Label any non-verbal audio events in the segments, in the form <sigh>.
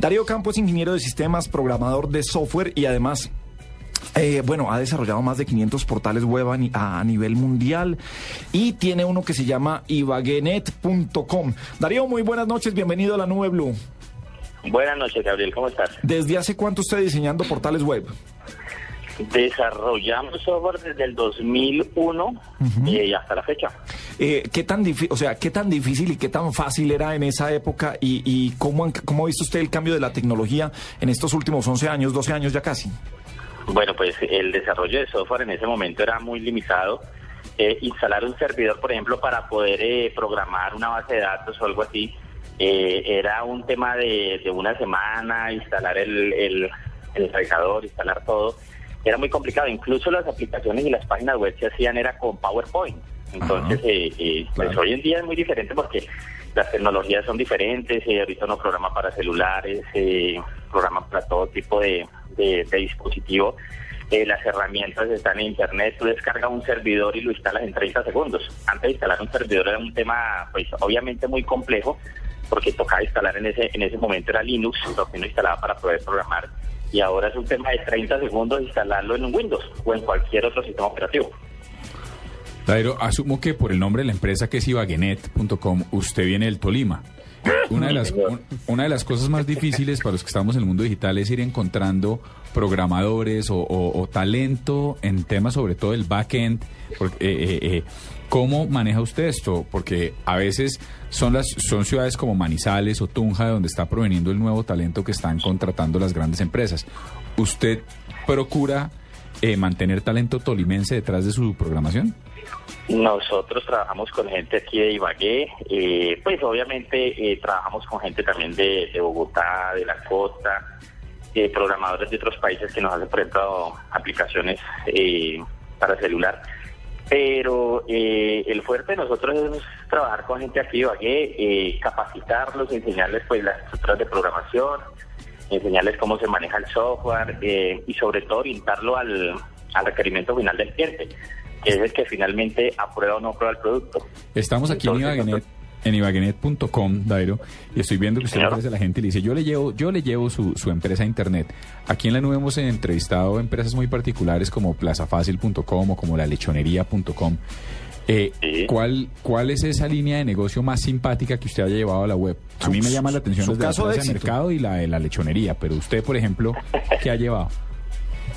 Darío Campos, ingeniero de sistemas, programador de software y además eh, bueno, ha desarrollado más de 500 portales web a, a, nivel mundial y tiene uno que se llama ibaguenet.com. Darío, muy buenas noches, bienvenido a la Nube Blue. Buenas noches, Gabriel, ¿cómo estás? ¿Desde hace cuánto está diseñando portales web? Desarrollamos software desde el 2001 y hasta la fecha. Eh, ¿qué tan o sea, qué tan difícil y qué tan fácil era en esa época y, cómo, cómo ha visto usted el cambio de la tecnología en estos últimos 11 años, 12 años ya casi? Bueno, pues el desarrollo de software en ese momento era muy limitado. Eh, instalar un servidor, por ejemplo, para poder eh, programar una base de datos o algo así, eh, era un tema de, una semana, instalar el, el, el instalar todo. Era muy complicado. Incluso las aplicaciones y las páginas web se hacían era con PowerPoint. Entonces, pues hoy en día es muy diferente porque las tecnologías son diferentes. ahorita uno programa para celulares, programa para todo tipo de, de, dispositivo. Eh, las herramientas están en internet, tú descargas un servidor y lo instalas en 30 segundos. Antes de instalar un servidor era un tema, pues obviamente muy complejo, porque tocaba instalar en ese, en ese momento era Linux, lo que uno instalaba para poder programar, y ahora es un tema de 30 segundos instalarlo en un Windows o en cualquier otro sistema operativo. Dairo, asumo que por el nombre de la empresa que es ibaguenet.com, usted viene del Tolima. Una de, las, una de las cosas más difíciles para los que estamos en el mundo digital es ir encontrando programadores o, talento en temas sobre todo el backend. Porque, eh, eh, eh, ¿Cómo maneja usted esto? Porque a veces son, las, son ciudades como Manizales o Tunja donde está proveniendo el nuevo talento que están contratando las grandes empresas. ¿Usted procura mantener talento tolimense detrás de su programación? Nosotros trabajamos con gente aquí de Ibagué, eh, pues obviamente eh, trabajamos con gente también de, Bogotá, de la costa, eh, programadores de otros países que nos hacen, por ejemplo, aplicaciones para celular. Pero el fuerte de nosotros es trabajar con gente aquí de Ibagué, capacitarlos, enseñarles pues las estructuras de programación, enseñarles cómo se maneja el software y sobre todo orientarlo al requerimiento final del cliente es el que finalmente aprueba o no aprueba el producto. Estamos aquí en Ibaguenet. En ibaguenet.com, Dairo, y estoy viendo que usted ofrece a la gente y le dice, yo le llevo, yo le llevo su, su empresa a internet. Aquí en la nube hemos entrevistado empresas muy particulares como plazafacil.com o como la lechonería.com. Eh, ¿cuál, ¿Cuál es esa línea de negocio más simpática que usted haya llevado a la web? A mí me llama la atención su caso de mercado y la de la lechonería, pero usted, por ejemplo, ¿qué ha llevado?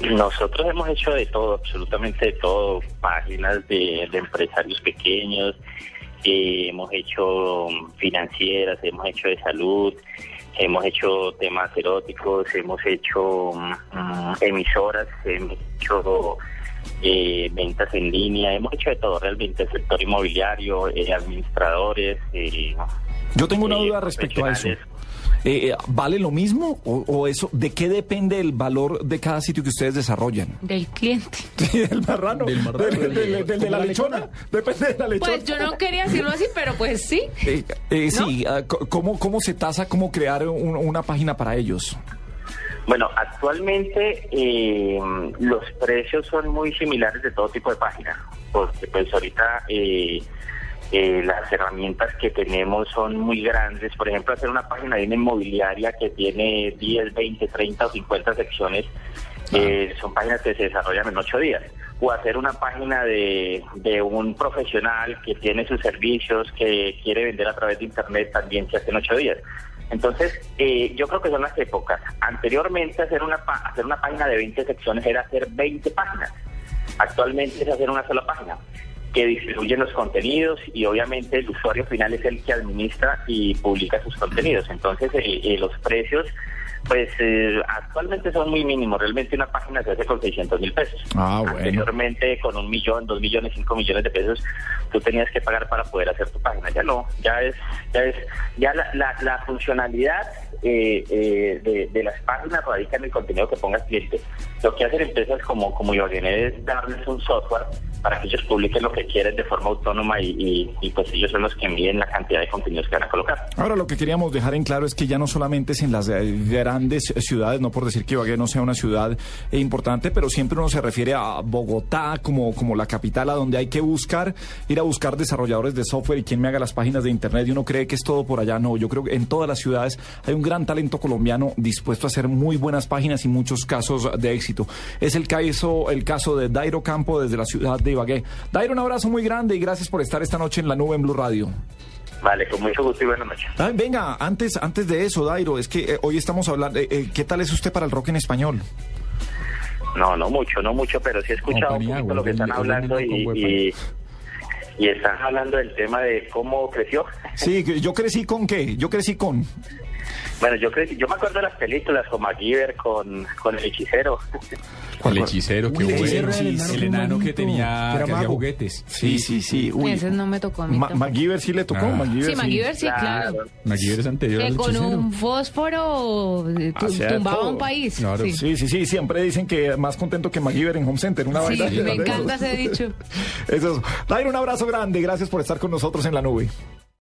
Nosotros hemos hecho de todo, absolutamente de todo, páginas de, empresarios pequeños, eh, hemos hecho financieras, hemos hecho de salud, hemos hecho temas eróticos, hemos hecho mm, emisoras, hemos hecho eh, ventas en línea, hemos hecho de todo realmente, el sector inmobiliario, eh, administradores. Yo tengo una duda respecto a eso. Eh, eh, ¿Vale lo mismo o, eso? ¿De qué depende el valor de cada sitio que ustedes desarrollan? Del cliente. <laughs> Sí, del marrano. Del marrano. de la lechona. Depende de la lechona. Pues yo no quería decirlo así, pero pues sí. <laughs> Eh, sí, ah, ¿cómo, ¿cómo se tasa cómo crear una página para ellos? Bueno, actualmente los precios son muy similares de todo tipo de páginas, porque pues ahorita eh, eh, las herramientas que tenemos son muy grandes. Por ejemplo, hacer una página de una inmobiliaria que tiene 10, 20, 30 o 50 secciones, eh, son páginas que se desarrollan en 8 días. O hacer una página de, un profesional que tiene sus servicios, que quiere vender a través de Internet, también se hace en 8 días. Entonces, eh, yo creo que son las épocas. Anteriormente, hacer una, hacer una página de 20 secciones era hacer 20 páginas. Actualmente es hacer una sola página. Que distribuyen los contenidos y obviamente el usuario final es el que administra y publica sus contenidos. Entonces eh, eh, los precios pues eh, actualmente son muy mínimos. Realmente una página se hace con 600 mil pesos. Ah, bueno. Anteriormente con un millón, dos millones, cinco millones de pesos tú tenías que pagar para poder hacer tu página. Ya no, ya es, ya es, ya la, la, la funcionalidad eh, eh, de, de las páginas radica en el contenido que ponga el cliente. Lo que hacen empresas como, como Ibaguené es darles un software para que ellos publiquen lo que quieren de forma autónoma y, y, y, pues ellos son los que miden la cantidad de contenidos que van a colocar. Ahora lo que queríamos dejar en claro es que ya no solamente es en las eh, grandes ciudades, no por decir que Ibagué no sea una ciudad eh, importante, pero siempre uno se refiere a Bogotá como, como la capital a donde hay que buscar, ir a buscar desarrolladores de software y quien me haga las páginas de internet y uno cree que es todo por allá. No, yo creo que en todas las ciudades hay un gran talento colombiano dispuesto a hacer muy buenas páginas y muchos casos de éxito. Es el caso, el caso de Dairo Campo desde la ciudad de Ibagué. Dairo, un abrazo muy grande y gracias por estar esta noche en la nube en Blue Radio. Vale, con mucho gusto y buenas noches. Ay, venga, antes, antes de eso, Dairo, es que eh, hoy estamos hablando, eh, eh, ¿qué tal es usted para el rock en español? No, no mucho, no mucho, pero sí he escuchado un poquito lo que están hablando y, y, y están hablando del tema de cómo creció. Sí, yo crecí con qué, yo crecí con... Bueno, yo crecí, yo me acuerdo de las películas con MacGyver, con, con el hechicero. El hechicero, qué bueno. el enano El enano que bonito, tenía, que hacía juguetes. Sí, sí, sí. Uy. Ese no me tocó a mí. Ma- tampoco. MacGyver sí le tocó, Ah. MacGyver sí, MacGyver sí, claro. MacGyver es anterior Que al con hechicero. un fósforo eh, Hacía tumbaba todo. un país. Claro. Sí, Sí, sí, sí, siempre dicen que más contento que MacGyver en Home Center, una Sí, me encanta ese dicho. <laughs> Eso es. Dairo, un abrazo grande, gracias por estar con nosotros en la nube.